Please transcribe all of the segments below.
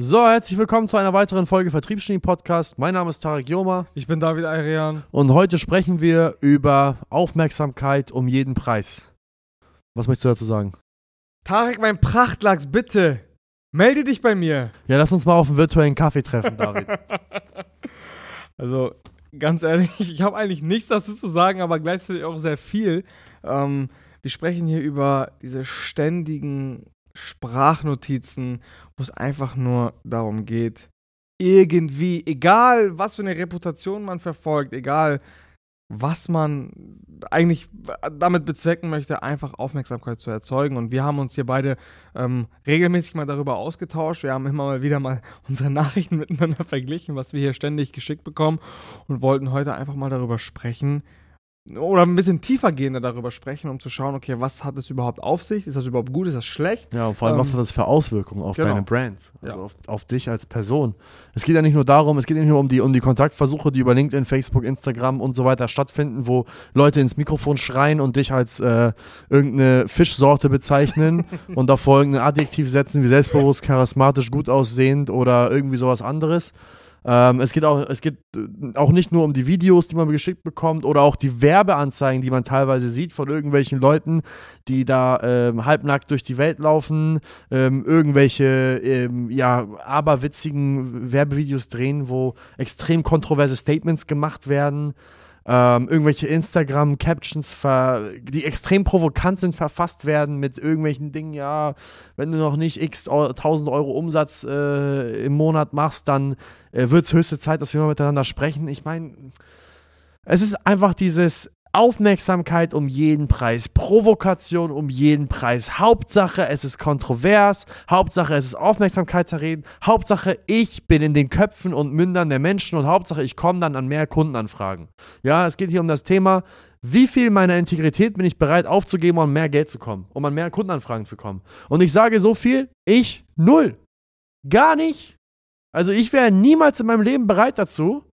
So, herzlich willkommen zu einer weiteren Folge Vertriebsgenie Podcast. Mein Name ist Tarek Joma Ich bin David Ayrian. und heute sprechen wir über Aufmerksamkeit um jeden Preis. Was möchtest du dazu sagen? Tarek, mein Prachtlachs, bitte. Melde dich bei mir. Ja, lass uns mal auf einen virtuellen Kaffee treffen, David. Also, ganz ehrlich, ich habe eigentlich nichts dazu zu sagen, aber gleichzeitig auch sehr viel. Ähm, wir sprechen hier über diese ständigen Sprachnotizen, wo es einfach nur darum geht, irgendwie, egal was für eine Reputation man verfolgt, egal was man eigentlich damit bezwecken möchte, einfach Aufmerksamkeit zu erzeugen. Und wir haben uns hier beide ähm, regelmäßig mal darüber ausgetauscht. Wir haben immer mal wieder mal unsere Nachrichten miteinander verglichen, was wir hier ständig geschickt bekommen und wollten heute einfach mal darüber sprechen, oder ein bisschen tiefer gehender darüber sprechen, um zu schauen, okay, was hat es überhaupt auf sich? Ist das überhaupt gut? Ist das schlecht? Ja, und vor allem, was Ähm, hat das für Auswirkungen auf genau. deine Brand? Also Ja. auf, auf dich als Person. Es geht ja nicht nur darum, es geht nicht nur um die, um die Kontaktversuche, die über LinkedIn, Facebook, Instagram und so weiter stattfinden, wo Leute ins Mikrofon schreien und dich als äh, irgendeine Fischsorte bezeichnen und davor irgendein Adjektiv setzen, wie selbstbewusst, charismatisch, gut aussehend oder irgendwie sowas anderes. Ähm, es geht, auch, es geht äh, auch nicht nur um die Videos, die man geschickt bekommt oder auch die Werbeanzeigen, die man teilweise sieht von irgendwelchen Leuten, die da ähm, halbnackt durch die Welt laufen, ähm, irgendwelche ähm, ja, aberwitzigen Werbevideos drehen, wo extrem kontroverse Statements gemacht werden. Ähm, irgendwelche Instagram-Captions, die extrem provokant sind, verfasst werden mit irgendwelchen Dingen, ja, wenn du noch nicht x Eu- 1000 Euro Umsatz äh, im Monat machst, dann äh, wird es höchste Zeit, dass wir mal miteinander sprechen. Ich meine, es ist einfach dieses Aufmerksamkeit um jeden Preis, Provokation um jeden Preis. Hauptsache, es ist kontrovers, Hauptsache, es ist Aufmerksamkeitserregend, Hauptsache, ich bin in den Köpfen und Mündern der Menschen und Hauptsache, ich komme dann an mehr Kundenanfragen. Ja, es geht hier um das Thema, wie viel meiner Integrität bin ich bereit aufzugeben, um mehr Geld zu kommen, um an mehr Kundenanfragen zu kommen. Und ich sage so viel, ich null. Gar nicht. Also ich wäre niemals in meinem Leben bereit dazu,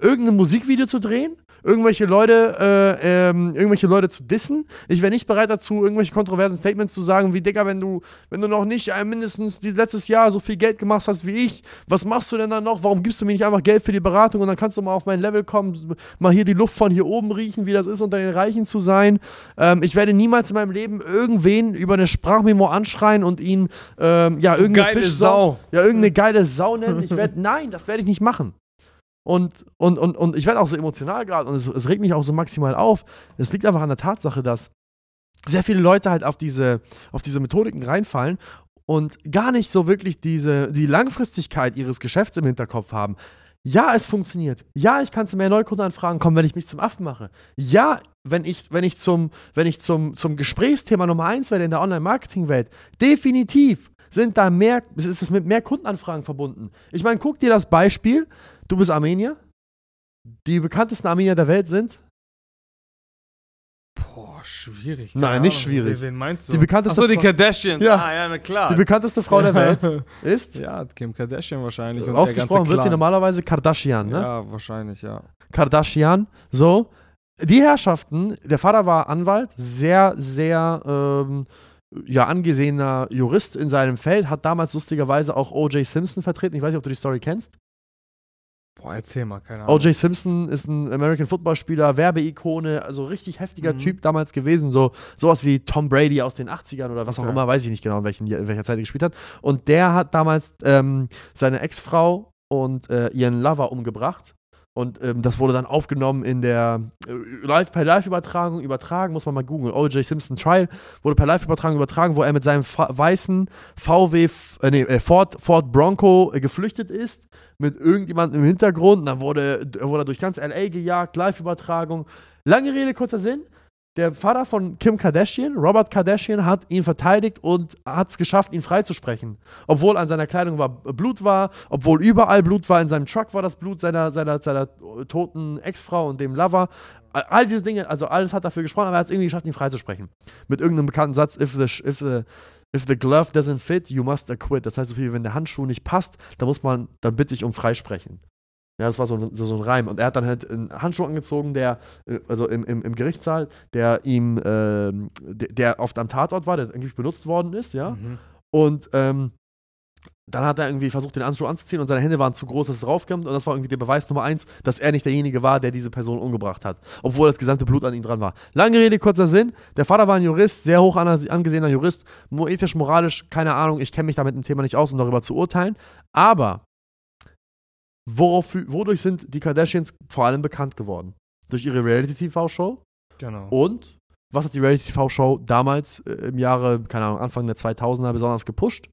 irgendein Musikvideo zu drehen, irgendwelche Leute, äh, ähm, irgendwelche Leute zu dissen. Ich wäre nicht bereit dazu, irgendwelche kontroversen Statements zu sagen, wie Digga, wenn du, wenn du noch nicht äh, mindestens letztes Jahr so viel Geld gemacht hast wie ich, was machst du denn dann noch? Warum gibst du mir nicht einfach Geld für die Beratung und dann kannst du mal auf mein Level kommen, mal hier die Luft von hier oben riechen, wie das ist, unter den Reichen zu sein. Ähm, ich werde niemals in meinem Leben irgendwen über eine Sprachmemo anschreien und ihn, ähm, ja, irgendeine Geile Fischsau- Sau. ja, irgendeine geile Sau nennen. Ich werde, nein, das werde ich nicht machen. Und, und, und, und ich werde auch so emotional gerade und es, es regt mich auch so maximal auf. Es liegt einfach an der Tatsache, dass sehr viele Leute halt auf diese, auf diese Methodiken reinfallen und gar nicht so wirklich diese, die Langfristigkeit ihres Geschäfts im Hinterkopf haben. Ja, es funktioniert. Ja, ich kann zu mehr Neukundenanfragen kommen, wenn ich mich zum Affen mache. Ja, wenn ich, wenn ich zum, wenn ich zum, zum Gesprächsthema Nummer eins werde in der Online-Marketing-Welt. Definitiv sind da mehr, ist es mit mehr Kundenanfragen verbunden. Ich meine, guck dir das Beispiel. Du bist Armenier. Die bekanntesten Armenier der Welt sind Boah, schwierig. Nein, Keine nicht Ahnung. schwierig. Wen, meinst du? Die bekannteste Achso, die Frau- Kardashians. Ja. Ah, ja, na klar. die bekannteste Frau der Welt. Ist Ja, Kim Kardashian wahrscheinlich. und ausgesprochen wird sie normalerweise Kardashian, ne? Ja, wahrscheinlich, ja. Kardashian. So. Die Herrschaften, der Vater war Anwalt, sehr, sehr ähm, ja, angesehener Jurist in seinem Feld, hat damals lustigerweise auch O.J. Simpson vertreten. Ich weiß nicht, ob du die Story kennst. Boah, erzähl mal, keine Ahnung. O.J. Simpson ist ein American Football Spieler, Werbeikone, also richtig heftiger Mhm. Typ damals gewesen, so sowas wie Tom Brady aus den 80ern oder was auch Okay. immer, weiß ich nicht genau, in, welchen, in welcher Zeit er gespielt hat. Und der hat damals ähm, seine Ex-Frau und äh, ihren Lover umgebracht. Und ähm, das wurde dann aufgenommen in der äh, Live per Live-Übertragung, übertragen, muss man mal googeln. O.J. Simpson Trial wurde per Live-Übertragung übertragen, wo er mit seinem fa weißen VW, äh, nee, äh, Ford, Ford Bronco äh, geflüchtet ist, mit irgendjemandem im Hintergrund. Und dann wurde, d- wurde er durch ganz LA gejagt, Live-Übertragung. Lange Rede, kurzer Sinn. Der Vater von Kim Kardashian, Robert Kardashian, hat ihn verteidigt und hat es geschafft, ihn freizusprechen. Obwohl an seiner Kleidung war, Blut war, obwohl überall Blut war, in seinem Truck war das Blut seiner, seiner, seiner toten Ex-Frau und dem Lover. All- diese Dinge, also alles hat dafür gesprochen, aber er hat es irgendwie geschafft, ihn freizusprechen. Mit irgendeinem bekannten Satz, if the, if the, if the glove doesn't fit, you must acquit. Das heißt so viel, wenn der Handschuh nicht passt, dann muss man, dann bitte ich um Freisprechen. Ja, das war so ein, so ein Reim. Und er hat dann halt einen Handschuh angezogen, der, äh, also im, im, im Gerichtssaal, der ihm, ähm, der, der oft am Tatort war, der angeblich benutzt worden ist, ja. Mhm. Und ähm, dann hat er irgendwie versucht, den Handschuh anzuziehen und seine Hände waren zu groß, dass es raufkommt. Und das war irgendwie der Beweis Nummer eins, dass er nicht derjenige war, der diese Person umgebracht hat. Obwohl das gesamte Blut an ihm dran war. Lange Rede, kurzer Sinn. Der Vater war ein Jurist, sehr hoch angesehener Jurist. Ethisch, moralisch, keine Ahnung. Ich kenne mich damit im Thema nicht aus, um darüber zu urteilen. Aber worauf, wodurch sind die Kardashians vor allem bekannt geworden? Durch ihre Reality-TV-Show. Genau. Und was hat die Reality-TV-Show damals äh, im Jahre, keine Ahnung, Anfang der 2000er besonders gepusht?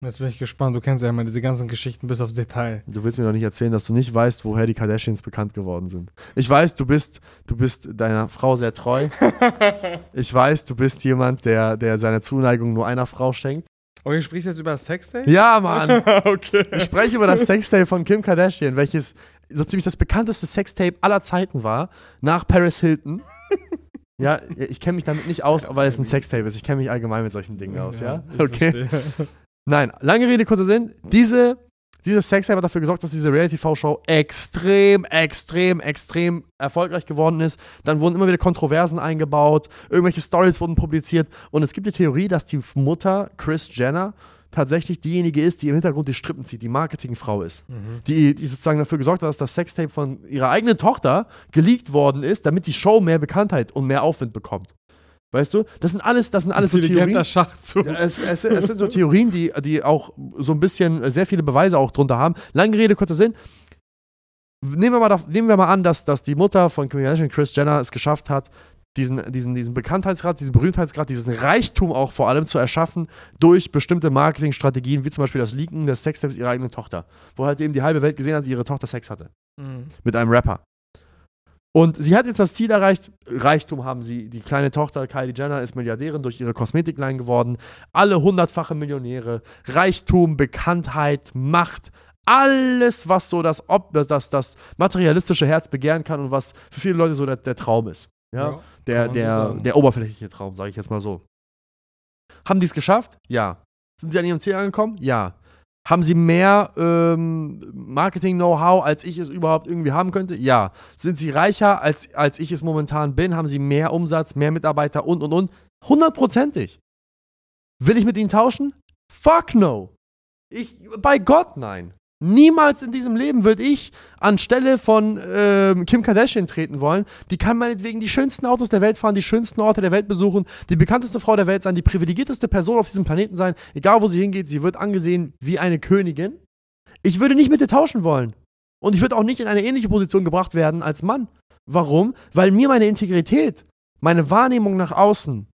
Jetzt bin ich gespannt. Du kennst ja immer diese ganzen Geschichten bis aufs Detail. Du willst mir doch nicht erzählen, dass du nicht weißt, woher die Kardashians bekannt geworden sind. Ich weiß, du bist, du bist deiner Frau sehr treu. ich weiß, du bist jemand, der, der seine Zuneigung nur einer Frau schenkt. Sprichst du jetzt über das Sextape? Ja, Mann. okay. Ich spreche über das Sextape von Kim Kardashian, welches so ziemlich das bekannteste Sextape aller Zeiten war, nach Paris Hilton. Ja, ich kenne mich damit nicht aus, weil es ein Sextape ist. Ich kenne mich allgemein mit solchen Dingen aus, ja? ich Okay. verstehe. Nein, lange Rede, kurzer Sinn. Diese, diese Sextape hat dafür gesorgt, dass diese Reality-TV-Show extrem, extrem, extrem erfolgreich geworden ist. Dann wurden immer wieder Kontroversen eingebaut, irgendwelche Stories wurden publiziert. Und es gibt die Theorie, dass die Mutter, Chris Jenner, tatsächlich diejenige ist, die im Hintergrund die Strippen zieht, die Marketingfrau ist. Mhm. Die, die sozusagen dafür gesorgt hat, dass das Sextape von ihrer eigenen Tochter geleakt worden ist, damit die Show mehr Bekanntheit und mehr Aufwind bekommt. Weißt du? Das sind alles, das sind alles so Theorien. Schachzug. Ja, es, es, es sind so Theorien, die, die auch so ein bisschen äh, sehr viele Beweise auch drunter haben. Lange Rede, kurzer Sinn. Nehmen wir mal, nehmen wir mal an, dass, dass die Mutter von Kardashian, Chris Jenner, es geschafft hat, diesen, diesen, diesen Bekanntheitsgrad, diesen Berühmtheitsgrad, diesen Reichtum auch vor allem zu erschaffen durch bestimmte Marketingstrategien, wie zum Beispiel das Leaken des Sextapes ihrer eigenen Tochter, wo halt eben die halbe Welt gesehen hat, wie ihre Tochter Sex hatte Mhm. mit einem Rapper. Und sie hat jetzt das Ziel erreicht, Reichtum haben sie. Die kleine Tochter Kylie Jenner ist Milliardärin durch ihre Kosmetikline geworden. Alle hundertfache Millionäre. Reichtum, Bekanntheit, Macht. Alles, was so das, Ob- das, das, materialistische Herz begehren kann und was für viele Leute so der, der Traum ist. Ja? Ja, der, so der, sagen. der oberflächliche Traum, sage ich jetzt mal so. Haben die es geschafft? Ja. Sind sie an ihrem Ziel angekommen? Ja. Haben sie mehr ähm, Marketing-Know-how, als ich es überhaupt irgendwie haben könnte? Ja. Sind sie reicher, als, als ich es momentan bin? Haben sie mehr Umsatz, mehr Mitarbeiter und, und, und? Hundertprozentig. Will ich mit ihnen tauschen? Fuck no. Ich, bei Gott nein. Niemals in diesem Leben würde ich anstelle von ähm, Kim Kardashian treten wollen. Die kann meinetwegen die schönsten Autos der Welt fahren, die schönsten Orte der Welt besuchen, die bekannteste Frau der Welt sein, die privilegierteste Person auf diesem Planeten sein. Egal wo sie hingeht, sie wird angesehen wie eine Königin. Ich würde nicht mit ihr tauschen wollen. Und ich würde auch nicht in eine ähnliche Position gebracht werden als Mann. Warum? Weil mir meine Integrität, meine Wahrnehmung nach außen,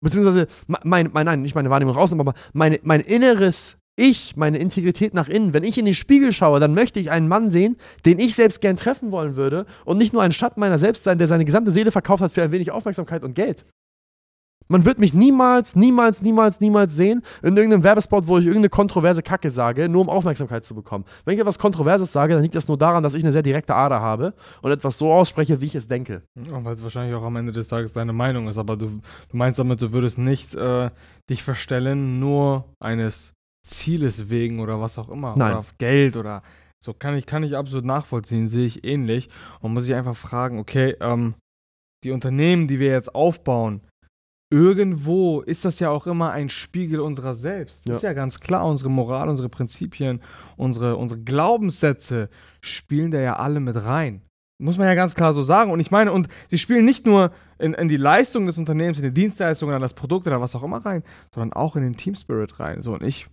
beziehungsweise me- mein, mein, nein, nicht meine Wahrnehmung nach außen, aber meine, mein inneres Ich, meine Integrität nach innen, wenn ich in den Spiegel schaue, dann möchte ich einen Mann sehen, den ich selbst gern treffen wollen würde und nicht nur ein Schatten meiner selbst sein, der seine gesamte Seele verkauft hat für ein wenig Aufmerksamkeit und Geld. Man wird mich niemals, niemals, niemals, niemals sehen in irgendeinem Werbespot, wo ich irgendeine kontroverse Kacke sage, nur um Aufmerksamkeit zu bekommen. Wenn ich etwas Kontroverses sage, dann liegt das nur daran, dass ich eine sehr direkte Ader habe und etwas so ausspreche, wie ich es denke. Ja, Weil es wahrscheinlich auch am Ende des Tages deine Meinung ist, aber du, du meinst damit, du würdest nicht äh, dich verstellen, nur eines Zieles wegen oder was auch immer. Nein. Oder auf Geld oder so. Kann ich, kann ich absolut nachvollziehen, sehe ich ähnlich. Und muss ich einfach fragen, okay, ähm, die Unternehmen, die wir jetzt aufbauen, irgendwo ist das ja auch immer ein Spiegel unserer selbst. Ja. Ist ja ganz klar, unsere Moral, unsere Prinzipien, unsere, unsere Glaubenssätze spielen da ja alle mit rein. Muss man ja ganz klar so sagen. Und ich meine, und sie spielen nicht nur in, in die Leistung des Unternehmens, in die Dienstleistungen, in das Produkt oder was auch immer rein, sondern auch in den Team Spirit rein. So, und ich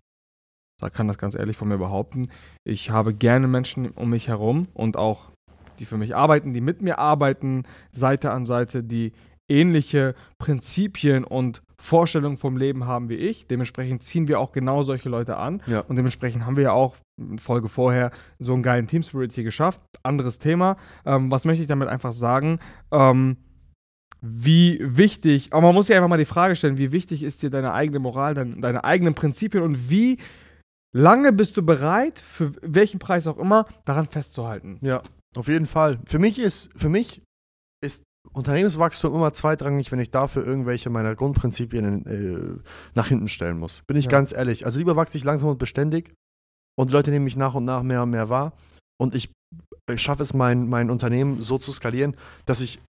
da kann das ganz ehrlich von mir behaupten. Ich habe gerne Menschen um mich herum und auch die für mich arbeiten, die mit mir arbeiten, Seite an Seite, die ähnliche Prinzipien und Vorstellungen vom Leben haben wie ich. Dementsprechend ziehen wir auch genau solche Leute an. Ja. Und dementsprechend haben wir ja auch in Folge vorher so einen geilen Team Spirit hier geschafft. Anderes Thema. Ähm, was möchte ich damit einfach sagen? Ähm, wie wichtig, aber man muss sich einfach mal die Frage stellen, wie wichtig ist dir deine eigene Moral, dein, deine eigenen Prinzipien und wie lange bist du bereit, für welchen Preis auch immer, daran festzuhalten? Ja, auf jeden Fall. Für mich ist, für mich ist Unternehmenswachstum immer zweitrangig, wenn ich dafür irgendwelche meiner Grundprinzipien äh, nach hinten stellen muss. Bin ich Ja. ganz ehrlich. Also lieber wachse ich langsam und beständig und die Leute nehmen mich nach und nach mehr und mehr wahr und ich, ich schaffe es, mein, mein Unternehmen so zu skalieren, dass ich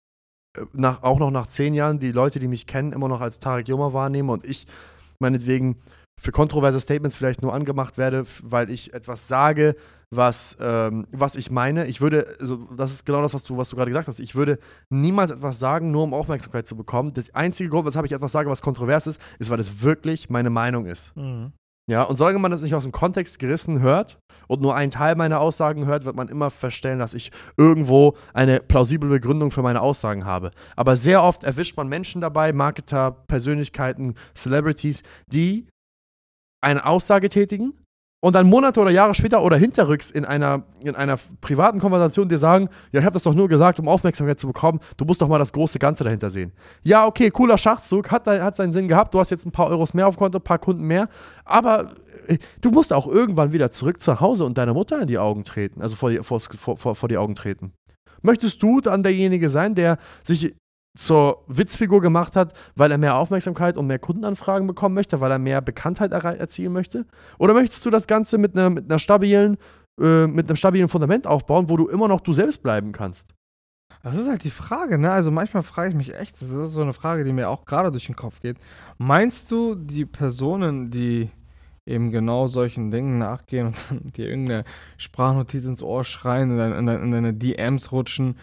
äh, nach, auch noch nach zehn Jahren die Leute, die mich kennen, immer noch als Tarek Jummer wahrnehme und ich meinetwegen für kontroverse Statements vielleicht nur angemacht werde, weil ich etwas sage, was, ähm, was ich meine. Ich würde, also das ist genau das, was du, was du gerade gesagt hast. Ich würde niemals etwas sagen, nur um Aufmerksamkeit zu bekommen. Das einzige Grund, weshalb ich etwas sage, was kontrovers ist, ist, weil es wirklich meine Meinung ist. Ja, und solange man das nicht aus dem Kontext gerissen hört und nur einen Teil meiner Aussagen hört, wird man immer feststellen, dass ich irgendwo eine plausible Begründung für meine Aussagen habe. Aber sehr oft erwischt man Menschen dabei, Marketer, Persönlichkeiten, Celebrities, die eine Aussage tätigen und dann Monate oder Jahre später oder hinterrücks in einer, in einer privaten Konversation dir sagen, ja, ich habe das doch nur gesagt, um Aufmerksamkeit zu bekommen, du musst doch mal das große Ganze dahinter sehen. Ja, okay, cooler Schachzug, hat, hat seinen Sinn gehabt, du hast jetzt ein paar Euros mehr auf Konto, ein paar Kunden mehr, aber äh, du musst auch irgendwann wieder zurück zu Hause und deiner Mutter in die Augen treten, also vor die, vor, vor, vor die Augen treten. Möchtest du dann derjenige sein, der sich zur Witzfigur gemacht hat, weil er mehr Aufmerksamkeit und mehr Kundenanfragen bekommen möchte, weil er mehr Bekanntheit erzielen möchte? Oder möchtest du das Ganze mit einer, mit einer stabilen, äh, mit einem stabilen Fundament aufbauen, wo du immer noch du selbst bleiben kannst? Das ist halt die Frage, ne? Also manchmal frage ich mich echt, das ist so eine Frage, die mir auch gerade durch den Kopf geht. Meinst du, die Personen, die eben genau solchen Dingen nachgehen und dir irgendeine Sprachnotiz ins Ohr schreien, in, dein, in, dein, in deine DMs rutschen,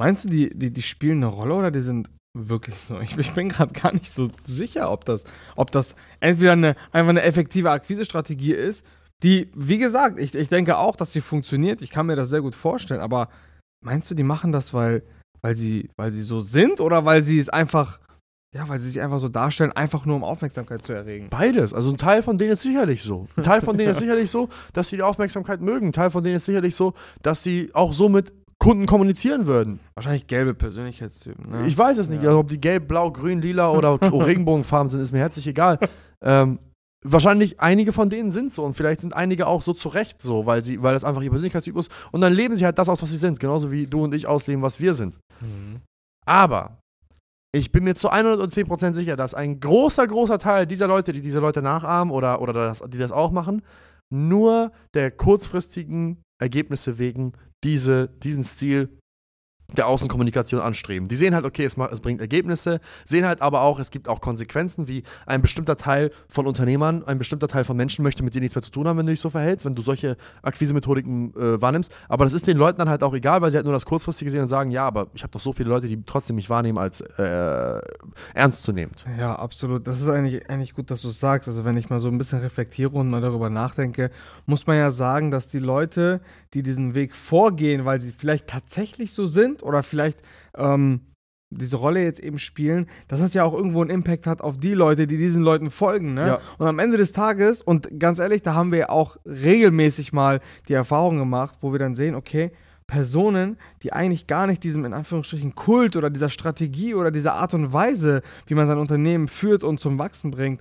meinst du, die, die, die spielen eine Rolle oder die sind wirklich so? Ich, ich bin gerade gar nicht so sicher, ob das, ob das entweder eine, einfach eine effektive Akquisestrategie ist, die, wie gesagt, ich, ich denke auch, dass sie funktioniert. Ich kann mir das sehr gut vorstellen, aber Meinst du, die machen das, weil, weil, sie, weil sie so sind oder weil sie es einfach, ja, weil sie sich einfach so darstellen, einfach nur um Aufmerksamkeit zu erregen? Beides. Also ein Teil von denen ist sicherlich so. Ein Teil von denen ist sicherlich so, dass sie die Aufmerksamkeit mögen. Ein Teil von denen ist sicherlich so, dass sie auch so mit Kunden kommunizieren würden. Wahrscheinlich gelbe Persönlichkeitstypen. Ne? Ich weiß es nicht. Ja. Also, ob die gelb, blau, grün, lila oder Regenbogenfarben sind, ist mir herzlich egal. Ähm, wahrscheinlich einige von denen sind so und vielleicht sind einige auch so zurecht so, weil sie, weil das einfach ihr Persönlichkeitstyp ist und dann leben sie halt das aus, was sie sind, genauso wie du und ich ausleben, was wir sind. Mhm. Aber ich bin mir zu 110% sicher, dass ein großer, großer Teil dieser Leute, die diese Leute nachahmen oder, oder das, die das auch machen, nur der kurzfristigen Ergebnisse wegen diese, diesen Stil der Außenkommunikation anstreben. Die sehen halt, okay, es, macht, es bringt Ergebnisse, sehen halt aber auch, es gibt auch Konsequenzen, wie ein bestimmter Teil von Unternehmern, ein bestimmter Teil von Menschen möchte mit dir nichts mehr zu tun haben, wenn du dich so verhältst, wenn du solche Akquise-Methodiken äh, wahrnimmst. Aber das ist den Leuten dann halt auch egal, weil sie halt nur das Kurzfristige sehen und sagen, ja, aber ich habe doch so viele Leute, die trotzdem mich wahrnehmen als äh, ernstzunehmend. Ja, absolut. Das ist eigentlich, eigentlich gut, dass du es sagst. Also wenn ich mal so ein bisschen reflektiere und mal darüber nachdenke, muss man ja sagen, dass die Leute, die diesen Weg vorgehen, weil sie vielleicht tatsächlich so sind oder vielleicht ähm, diese Rolle jetzt eben spielen, dass das ja auch irgendwo einen Impact hat auf die Leute, die diesen Leuten folgen. Ne? Ja. Und am Ende des Tages, und ganz ehrlich, da haben wir ja auch regelmäßig mal die Erfahrung gemacht, wo wir dann sehen, okay, Personen, die eigentlich gar nicht diesem in Anführungsstrichen Kult oder dieser Strategie oder dieser Art und Weise, wie man sein Unternehmen führt und zum Wachsen bringt,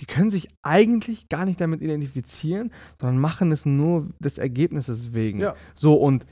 die können sich eigentlich gar nicht damit identifizieren, sondern machen es nur des Ergebnisses wegen. Ja. So und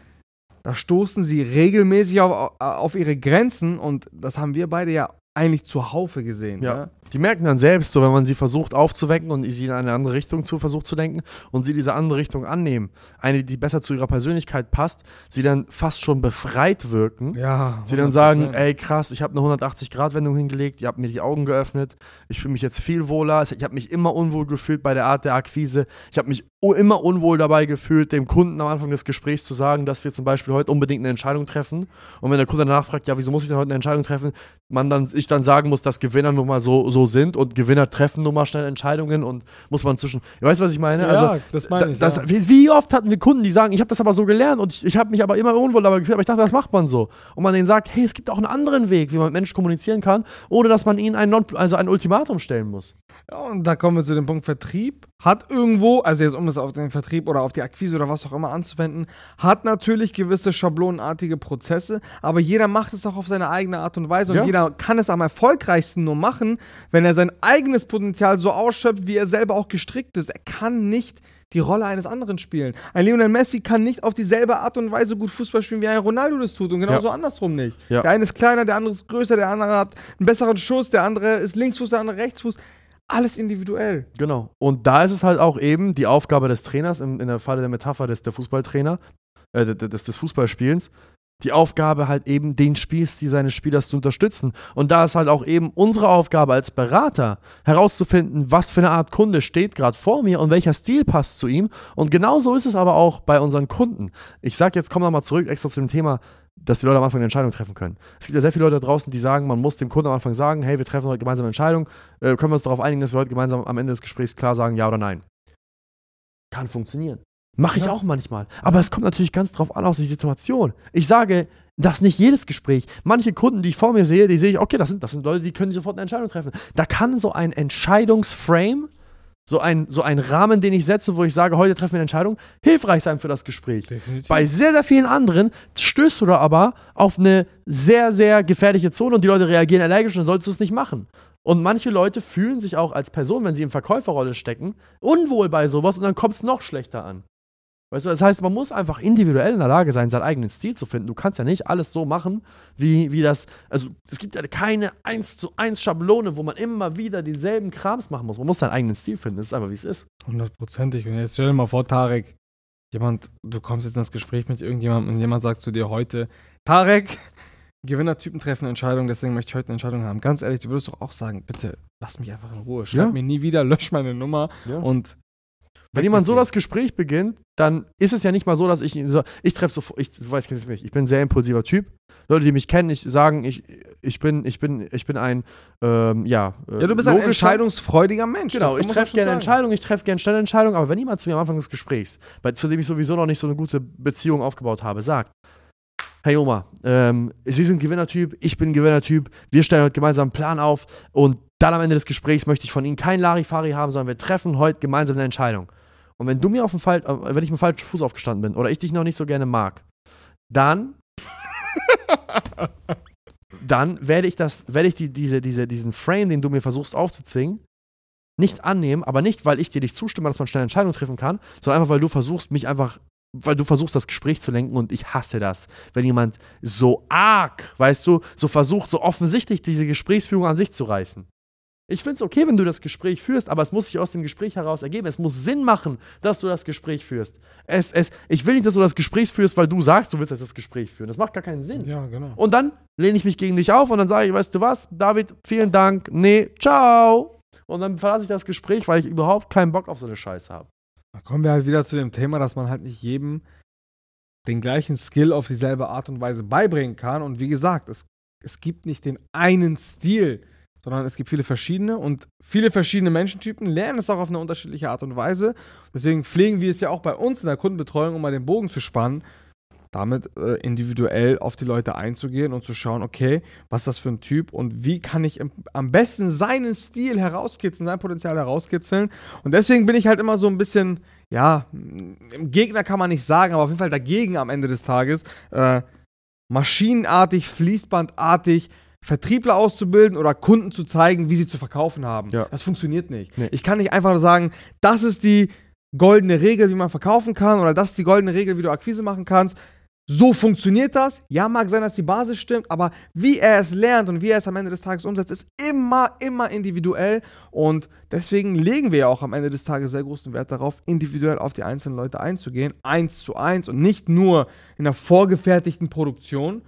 da stoßen sie regelmäßig auf, auf ihre Grenzen und das haben wir beide ja eigentlich zuhaufe gesehen. Ja. Ne? Die merken dann selbst, so wenn man sie versucht aufzuwecken und sie in eine andere Richtung zu versucht zu denken und sie diese andere Richtung annehmen, eine, die besser zu ihrer Persönlichkeit passt, sie dann fast schon befreit wirken. Ja. Sie dann sagen, ey krass, ich habe eine 180-Grad-Wendung hingelegt, ihr habt mir die Augen geöffnet, ich fühle mich jetzt viel wohler, ich habe mich immer unwohl gefühlt bei der Art der Akquise, ich habe mich immer unwohl dabei gefühlt, dem Kunden am Anfang des Gesprächs zu sagen, dass wir zum Beispiel heute unbedingt eine Entscheidung treffen und wenn der Kunde danach fragt, ja, wieso muss ich denn heute eine Entscheidung treffen, man dann, ich dann sagen muss, dass Gewinner nun mal so, so sind und Gewinner treffen nun mal schnell Entscheidungen und muss man zwischen, weißt, was ich meine? Ja, also, das meine ich, Das, ja. wie, wie oft hatten wir Kunden, die sagen, ich habe das aber so gelernt und ich, ich habe mich aber immer unwohl dabei gefühlt, aber ich dachte, das macht man so. Und man denen sagt, hey, es gibt auch einen anderen Weg, wie man mit Menschen kommunizieren kann, ohne dass man ihnen ein, Non also ein Ultimatum stellen muss. Ja, und da kommen wir zu dem Punkt Vertrieb. Hat irgendwo, also jetzt um es auf den Vertrieb oder auf die Akquise oder was auch immer anzuwenden, hat natürlich gewisse schablonenartige Prozesse, aber jeder macht es auch auf seine eigene Art und Weise und Ja. jeder kann es am erfolgreichsten nur machen, wenn er sein eigenes Potenzial so ausschöpft, wie er selber auch gestrickt ist. Er kann nicht die Rolle eines anderen spielen. Ein Lionel Messi kann nicht auf dieselbe Art und Weise gut Fußball spielen, wie ein Ronaldo das tut und genauso Ja. andersrum nicht. Ja. Der eine ist kleiner, der andere ist größer, der andere hat einen besseren Schuss, der andere ist Linksfuß, der andere Rechtsfuß. Alles individuell. Genau. Und da ist es halt auch eben die Aufgabe des Trainers, im, in der Falle der Metapher des der Fußballtrainer, äh, des, des, Fußballspielens, die Aufgabe halt eben, den Spielstil seines Spielers zu unterstützen. Und da ist halt auch eben unsere Aufgabe als Berater, herauszufinden, was für eine Art Kunde steht gerade vor mir und welcher Stil passt zu ihm. Und genauso ist es aber auch bei unseren Kunden. Ich sage jetzt, komm nochmal zurück extra zu dem Thema, dass die Leute am Anfang eine Entscheidung treffen können. Es gibt ja sehr viele Leute da draußen, die sagen, man muss dem Kunden am Anfang sagen, hey, wir treffen heute gemeinsam eine Entscheidung, äh, können wir uns darauf einigen, dass wir heute gemeinsam am Ende des Gesprächs klar sagen, ja oder nein. Kann funktionieren. Mache ich ja. auch manchmal. Aber es kommt natürlich ganz drauf an, aus die Situation. Ich sage, das nicht jedes Gespräch. Manche Kunden, die ich vor mir sehe, die sehe ich, okay, das sind, das sind Leute, die können sofort eine Entscheidung treffen. Da kann so ein Entscheidungsframe, so ein, so ein Rahmen, den ich setze, wo ich sage, heute treffen wir eine Entscheidung, hilfreich sein für das Gespräch. Definitiv. Bei sehr, sehr vielen anderen stößt du da aber auf eine sehr, sehr gefährliche Zone und die Leute reagieren allergisch und dann solltest du es nicht machen. Und manche Leute fühlen sich auch als Person, wenn sie in Verkäuferrolle stecken, unwohl bei sowas und dann kommt es noch schlechter an. Weißt du, das heißt, man muss einfach individuell in der Lage sein, seinen eigenen Stil zu finden. Du kannst ja nicht alles so machen, wie, wie das. Also, es gibt ja keine 1 zu 1 Schablone, wo man immer wieder dieselben Krams machen muss. Man muss seinen eigenen Stil finden. Das ist einfach, wie es ist. Hundertprozentig. Und jetzt stell dir mal vor, Tarek, jemand, du kommst jetzt ins Gespräch mit irgendjemandem und jemand sagt zu dir heute, Tarek, Gewinnertypen treffen Entscheidungen, deswegen möchte ich heute eine Entscheidung haben. Ganz ehrlich, du würdest doch auch sagen, bitte lass mich einfach in Ruhe. Schreib ja. mir nie wieder, lösch meine Nummer ja. und wenn jemand so das Gespräch beginnt, dann ist es ja nicht mal so, dass ich so, ich treffe so, ich, du weißt, mich, ich bin ein sehr impulsiver Typ. Leute, die mich kennen, ich sagen, ich, ich bin, ich bin, ich bin ein, ähm, ja. Ja, du bist ein entscheidungsfreudiger Mensch. Genau, ich treffe gerne Entscheidungen, ich treffe gerne schnelle Entscheidungen, aber wenn jemand zu mir am Anfang des Gesprächs, bei, zu dem ich sowieso noch nicht so eine gute Beziehung aufgebaut habe, sagt, Hey Oma, ähm, Sie sind Gewinnertyp, ich bin Gewinnertyp, wir stellen heute gemeinsam einen Plan auf und dann am Ende des Gesprächs möchte ich von Ihnen kein Larifari haben, sondern wir treffen heute gemeinsam eine Entscheidung. Und wenn du mir auf dem Fall, äh, wenn ich mit dem falschen Fuß aufgestanden bin oder ich dich noch nicht so gerne mag, dann dann werde ich das, werde ich die, diese, diese, diesen Frame, den du mir versuchst aufzuzwingen, nicht annehmen, aber nicht, weil ich dir nicht zustimme, dass man schnell Entscheidungen treffen kann, sondern einfach, weil du versuchst, mich einfach, weil du versuchst, das Gespräch zu lenken und ich hasse das, wenn jemand so arg, weißt du, so versucht, so offensichtlich diese Gesprächsführung an sich zu reißen. Ich finde es okay, wenn du das Gespräch führst, aber es muss sich aus dem Gespräch heraus ergeben. Es muss Sinn machen, dass du das Gespräch führst. Es, es, ich will nicht, dass du das Gespräch führst, weil du sagst, du willst jetzt das Gespräch führen. Das macht gar keinen Sinn. Ja, genau. Und dann lehne ich mich gegen dich auf und dann sage ich, weißt du was, David, vielen Dank, nee, ciao. Und dann verlasse ich das Gespräch, weil ich überhaupt keinen Bock auf so eine Scheiße habe. Da kommen wir halt wieder zu dem Thema, dass man halt nicht jedem den gleichen Skill auf dieselbe Art und Weise beibringen kann. Und wie gesagt, es, es gibt nicht den einen Stil sondern es gibt viele verschiedene und viele verschiedene Menschentypen lernen es auch auf eine unterschiedliche Art und Weise. Deswegen pflegen wir es ja auch bei uns in der Kundenbetreuung, um mal den Bogen zu spannen, damit äh, individuell auf die Leute einzugehen und zu schauen, okay, was ist das für ein Typ und wie kann ich im, am besten seinen Stil herauskitzeln, sein Potenzial herauskitzeln. Und deswegen bin ich halt immer so ein bisschen, ja, Gegner kann man nicht sagen, aber auf jeden Fall dagegen am Ende des Tages. Äh, maschinenartig, fließbandartig Vertriebler auszubilden oder Kunden zu zeigen, wie sie zu verkaufen haben. Ja. Das funktioniert nicht. Nee. Ich kann nicht einfach sagen, das ist die goldene Regel, wie man verkaufen kann, oder das ist die goldene Regel, wie du Akquise machen kannst. So funktioniert das. Ja, mag sein, dass die Basis stimmt, aber wie er es lernt und wie er es am Ende des Tages umsetzt, ist immer, immer individuell. Und deswegen legen wir ja auch am Ende des Tages sehr großen Wert darauf, individuell auf die einzelnen Leute einzugehen, eins zu eins und nicht nur in einer vorgefertigten Produktion,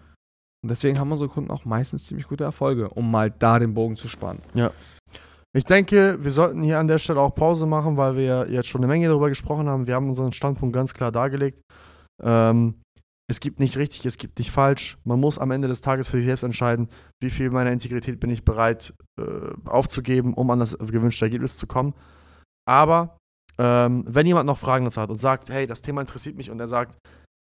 und deswegen haben unsere Kunden auch meistens ziemlich gute Erfolge, um mal da den Bogen zu spannen. Ja. Ich denke, wir sollten hier an der Stelle auch Pause machen, weil wir jetzt schon eine Menge darüber gesprochen haben. Wir haben unseren Standpunkt ganz klar dargelegt. Ähm, es gibt nicht richtig, es gibt nicht falsch. Man muss am Ende des Tages für sich selbst entscheiden, wie viel meiner Integrität bin ich bereit äh, aufzugeben, um an das gewünschte Ergebnis zu kommen. Aber ähm, wenn jemand noch Fragen dazu hat und sagt, hey, das Thema interessiert mich und er sagt,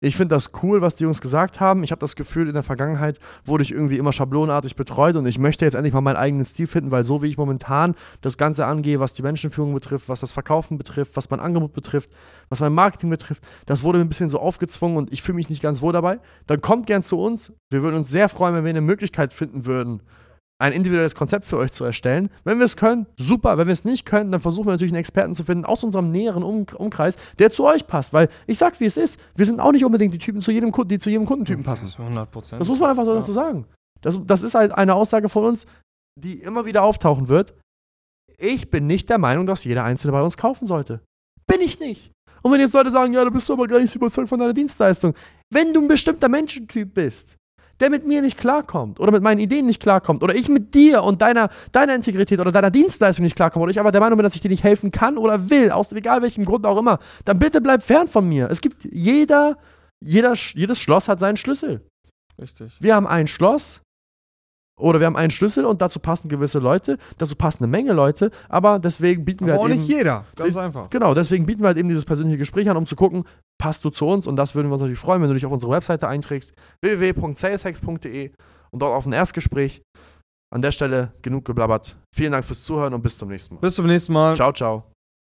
ich finde das cool, was die Jungs gesagt haben. Ich habe das Gefühl, in der Vergangenheit wurde ich irgendwie immer schablonartig betreut und ich möchte jetzt endlich mal meinen eigenen Stil finden, weil so wie ich momentan das Ganze angehe, was die Menschenführung betrifft, was das Verkaufen betrifft, was mein Angebot betrifft, was mein Marketing betrifft, das wurde mir ein bisschen so aufgezwungen und ich fühle mich nicht ganz wohl dabei. Dann kommt gern zu uns. Wir würden uns sehr freuen, wenn wir eine Möglichkeit finden würden, ein individuelles Konzept für euch zu erstellen. Wenn wir es können, super. Wenn wir es nicht können, dann versuchen wir natürlich einen Experten zu finden aus unserem näheren um Umkreis, der zu euch passt. Weil ich sag, wie es ist, wir sind auch nicht unbedingt die Typen, zu jedem, die zu jedem Kundentypen passen. Das, 100 das muss man einfach so ja. dazu sagen. Das, das ist halt eine Aussage von uns, die immer wieder auftauchen wird. Ich bin nicht der Meinung, dass jeder Einzelne bei uns kaufen sollte. Bin ich nicht. Und wenn jetzt Leute sagen, ja, du bist du aber gar nicht so überzeugt von deiner Dienstleistung. Wenn du ein bestimmter Menschentyp bist, der mit mir nicht klarkommt oder mit meinen Ideen nicht klarkommt oder ich mit dir und deiner, deiner Integrität oder deiner Dienstleistung nicht klarkomme oder ich aber der Meinung bin, dass ich dir nicht helfen kann oder will, aus egal welchem Grund auch immer, dann bitte bleib fern von mir. Es gibt jeder, jeder, jedes Schloss hat seinen Schlüssel. Richtig. Wir haben ein Schloss oder wir haben einen Schlüssel und dazu passen gewisse Leute, dazu passen eine Menge Leute, aber deswegen bieten wir Aber auch halt nicht eben, jeder. Ganz einfach. Genau, deswegen bieten wir halt eben dieses persönliche Gespräch an, um zu gucken, passt du zu uns und das würden wir uns natürlich freuen, wenn du dich auf unsere Webseite einträgst, www.saleshex.de und dort auf ein Erstgespräch. An der Stelle genug geblabbert. Vielen Dank fürs Zuhören und bis zum nächsten Mal. Bis zum nächsten Mal. Ciao, ciao.